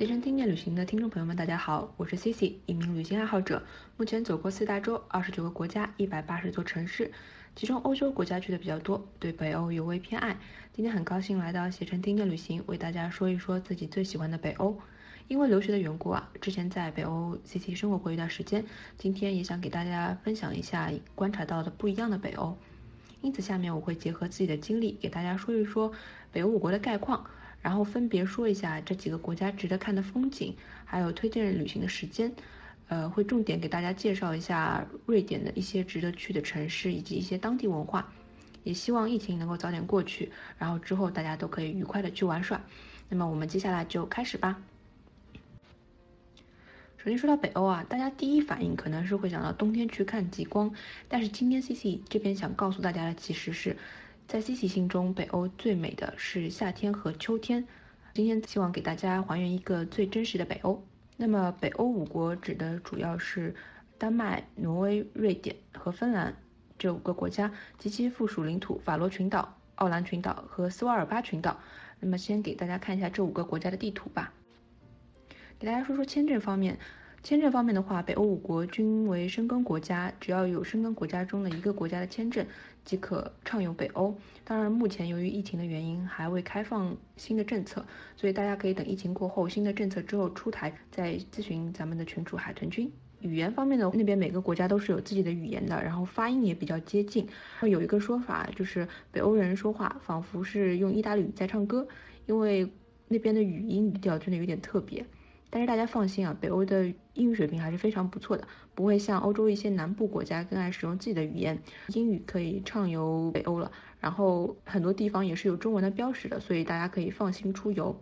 携程听见旅行的听众朋友们，大家好，我是 Cici，一名旅行爱好者，目前走过四大洲、二十九个国家、一百八十座城市，其中欧洲国家去的比较多，对北欧尤为偏爱。今天很高兴来到携程听见旅行，为大家说一说自己最喜欢的北欧。因为留学的缘故啊，之前在北欧 Cici 生活过一段时间，今天也想给大家分享一下观察到的不一样的北欧。因此，下面我会结合自己的经历，给大家说一说北欧五国的概况，然后分别说一下这几个国家值得看的风景，还有推荐旅行的时间。呃，会重点给大家介绍一下瑞典的一些值得去的城市以及一些当地文化。也希望疫情能够早点过去，然后之后大家都可以愉快的去玩耍。那么我们接下来就开始吧。首先说到北欧啊，大家第一反应可能是会想到冬天去看极光，但是今天 C C 这边想告诉大家的其实是，在西西心中，北欧最美的是夏天和秋天。今天希望给大家还原一个最真实的北欧。那么北欧五国指的主要是丹麦、挪威、瑞典和芬兰这五个国家及其附属领土法罗群岛、奥兰群岛和斯瓦尔巴群岛。那么先给大家看一下这五个国家的地图吧。给大家说说签证方面，签证方面的话，北欧五国均为申根国家，只要有申根国家中的一个国家的签证，即可畅游北欧。当然，目前由于疫情的原因，还未开放新的政策，所以大家可以等疫情过后，新的政策之后出台，再咨询咱们的群主海豚君。语言方面的那边每个国家都是有自己的语言的，然后发音也比较接近。有一个说法就是北欧人说话仿佛是用意大利语在唱歌，因为那边的语音语调真的有点特别。但是大家放心啊，北欧的英语水平还是非常不错的，不会像欧洲一些南部国家更爱使用自己的语言，英语可以畅游北欧了。然后很多地方也是有中文的标识的，所以大家可以放心出游。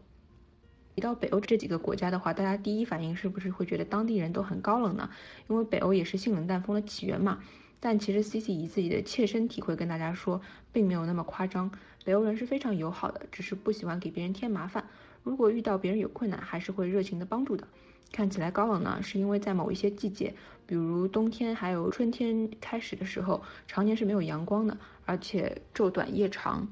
提到北欧这几个国家的话，大家第一反应是不是会觉得当地人都很高冷呢？因为北欧也是性冷淡风的起源嘛。但其实 Cici 以自己的切身体会跟大家说，并没有那么夸张。北欧人是非常友好的，只是不喜欢给别人添麻烦。如果遇到别人有困难，还是会热情的帮助的。看起来高冷呢，是因为在某一些季节，比如冬天还有春天开始的时候，常年是没有阳光的，而且昼短夜长，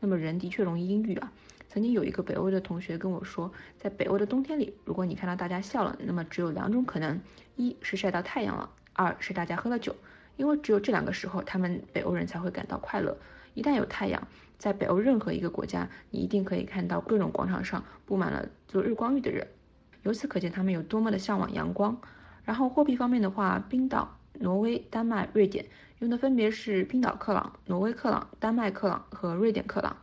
那么人的确容易阴郁啊。曾经有一个北欧的同学跟我说，在北欧的冬天里，如果你看到大家笑了，那么只有两种可能：一是晒到太阳了，二是大家喝了酒，因为只有这两个时候，他们北欧人才会感到快乐。一旦有太阳，在北欧任何一个国家，你一定可以看到各种广场上布满了做日光浴的人。由此可见，他们有多么的向往阳光。然后货币方面的话，冰岛、挪威、丹麦、瑞典用的分别是冰岛克朗、挪威克朗、丹麦克朗和瑞典克朗，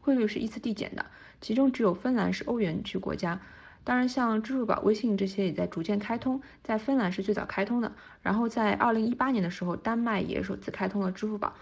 汇率是依次递减的。其中只有芬兰是欧元区国家。当然，像支付宝、微信这些也在逐渐开通，在芬兰是最早开通的。然后在二零一八年的时候，丹麦也首次开通了支付宝。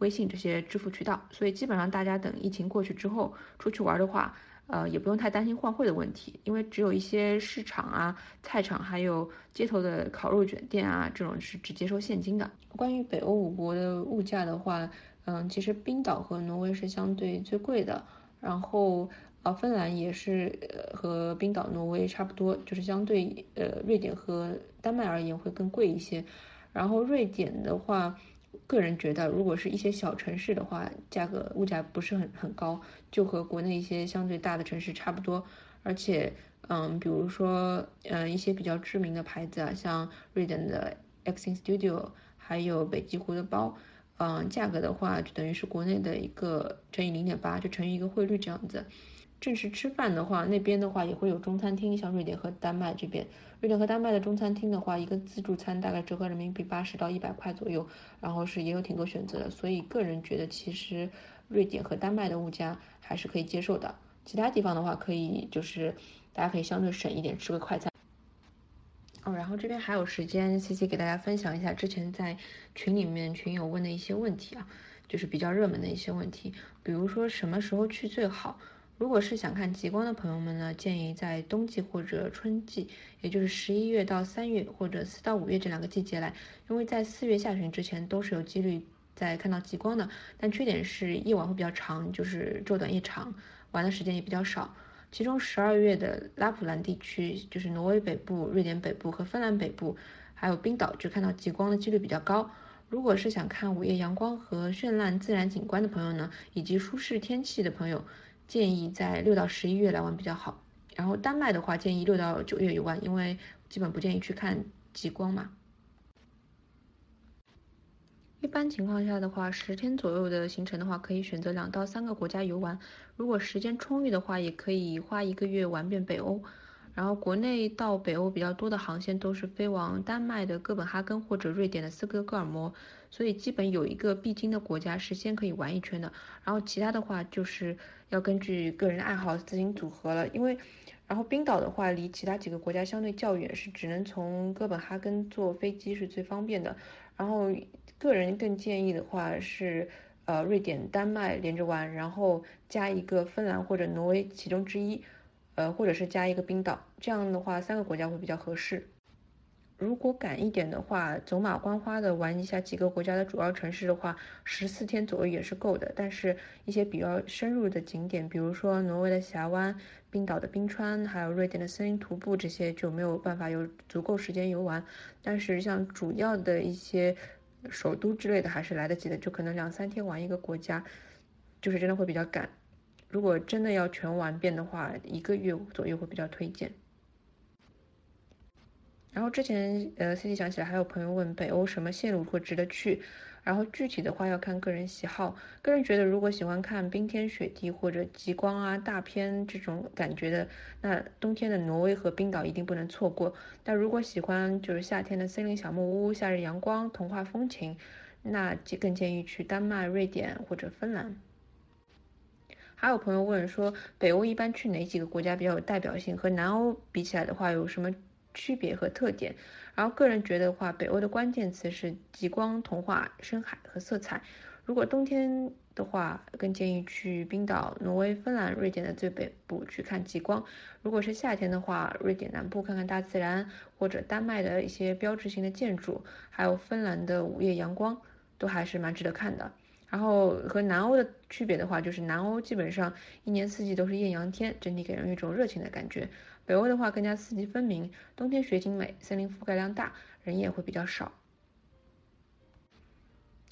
微信这些支付渠道，所以基本上大家等疫情过去之后出去玩的话，呃，也不用太担心换汇的问题，因为只有一些市场啊、菜场，还有街头的烤肉卷店啊，这种是只接受现金的。关于北欧五国的物价的话，嗯，其实冰岛和挪威是相对最贵的，然后呃，芬兰也是和冰岛、挪威差不多，就是相对呃瑞典和丹麦而言会更贵一些，然后瑞典的话。个人觉得，如果是一些小城市的话，价格物价不是很很高，就和国内一些相对大的城市差不多。而且，嗯，比如说，嗯，一些比较知名的牌子啊，像瑞典的 X i n Studio，还有北极狐的包，嗯，价格的话就等于是国内的一个乘以零点八，就乘以一个汇率这样子。正式吃饭的话，那边的话也会有中餐厅，像瑞典和丹麦这边，瑞典和丹麦的中餐厅的话，一个自助餐大概折合人民币八十到一百块左右，然后是也有挺多选择的，所以个人觉得其实瑞典和丹麦的物价还是可以接受的。其他地方的话，可以就是大家可以相对省一点，吃个快餐。哦，然后这边还有时间西西给大家分享一下之前在群里面群友问的一些问题啊，就是比较热门的一些问题，比如说什么时候去最好。如果是想看极光的朋友们呢，建议在冬季或者春季，也就是十一月到三月或者四到五月这两个季节来，因为在四月下旬之前都是有几率在看到极光的。但缺点是夜晚会比较长，就是昼短夜长，玩的时间也比较少。其中十二月的拉普兰地区，就是挪威北部、瑞典北部和芬兰北部，还有冰岛，就看到极光的几率比较高。如果是想看午夜阳光和绚烂自然景观的朋友呢，以及舒适天气的朋友。建议在六到十一月来玩比较好，然后丹麦的话建议六到九月游玩，因为基本不建议去看极光嘛。一般情况下的话，十天左右的行程的话，可以选择两到三个国家游玩。如果时间充裕的话，也可以花一个月玩遍北欧。然后国内到北欧比较多的航线都是飞往丹麦的哥本哈根或者瑞典的斯德哥尔摩，所以基本有一个必经的国家是先可以玩一圈的。然后其他的话就是要根据个人爱好自行组合了。因为，然后冰岛的话离其他几个国家相对较远，是只能从哥本哈根坐飞机是最方便的。然后个人更建议的话是，呃，瑞典、丹麦连着玩，然后加一个芬兰或者挪威其中之一。呃，或者是加一个冰岛，这样的话三个国家会比较合适。如果赶一点的话，走马观花的玩一下几个国家的主要城市的话，十四天左右也是够的。但是，一些比较深入的景点，比如说挪威的峡湾、冰岛的冰川，还有瑞典的森林徒步，这些就没有办法有足够时间游玩。但是，像主要的一些首都之类的，还是来得及的，就可能两三天玩一个国家，就是真的会比较赶。如果真的要全玩遍的话，一个月左右会比较推荐。然后之前呃，C C 想起来还有朋友问北欧什么线路会值得去，然后具体的话要看个人喜好。个人觉得如果喜欢看冰天雪地或者极光啊大片这种感觉的，那冬天的挪威和冰岛一定不能错过。但如果喜欢就是夏天的森林小木屋、夏日阳光、童话风情，那就更建议去丹麦、瑞典或者芬兰。还有朋友问说，北欧一般去哪几个国家比较有代表性？和南欧比起来的话，有什么区别和特点？然后个人觉得的话，北欧的关键词是极光、童话、深海和色彩。如果冬天的话，更建议去冰岛、挪威、芬兰、瑞典的最北部去看极光。如果是夏天的话，瑞典南部看看大自然，或者丹麦的一些标志性的建筑，还有芬兰的午夜阳光，都还是蛮值得看的。然后和南欧的区别的话，就是南欧基本上一年四季都是艳阳天，整体给人一种热情的感觉。北欧的话更加四季分明，冬天雪景美，森林覆盖量大，人也会比较少。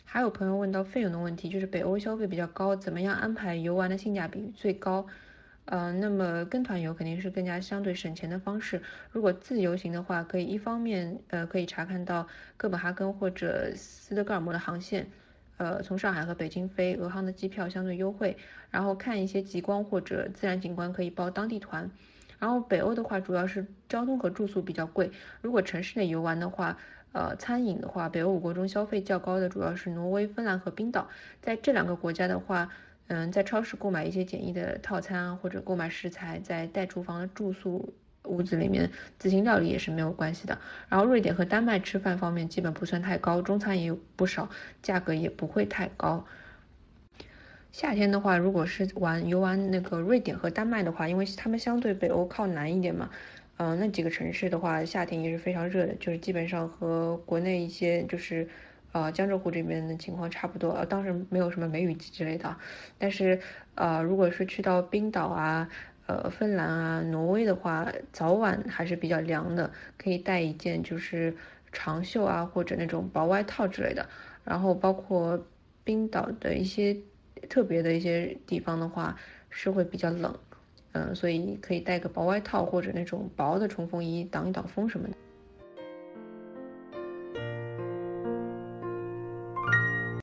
还有朋友问到费用的问题，就是北欧消费比较高，怎么样安排游玩的性价比最高？呃，那么跟团游肯定是更加相对省钱的方式。如果自由行的话，可以一方面呃可以查看到哥本哈根或者斯德哥尔摩的航线。呃，从上海和北京飞俄航的机票相对优惠，然后看一些极光或者自然景观可以报当地团。然后北欧的话，主要是交通和住宿比较贵。如果城市内游玩的话，呃，餐饮的话，北欧五国中消费较高的主要是挪威、芬兰和冰岛。在这两个国家的话，嗯，在超市购买一些简易的套餐或者购买食材，在带厨房的住宿。屋子里面自行料理也是没有关系的。然后瑞典和丹麦吃饭方面基本不算太高，中餐也有不少，价格也不会太高。夏天的话，如果是玩游玩那个瑞典和丹麦的话，因为他们相对北欧靠南一点嘛，嗯，那几个城市的话，夏天也是非常热的，就是基本上和国内一些就是呃江浙沪这边的情况差不多。呃，当时没有什么梅雨季之类的，但是呃，如果是去到冰岛啊。呃，芬兰啊，挪威的话，早晚还是比较凉的，可以带一件就是长袖啊，或者那种薄外套之类的。然后包括冰岛的一些特别的一些地方的话，是会比较冷，嗯，所以可以带个薄外套或者那种薄的冲锋衣挡一挡风什么的。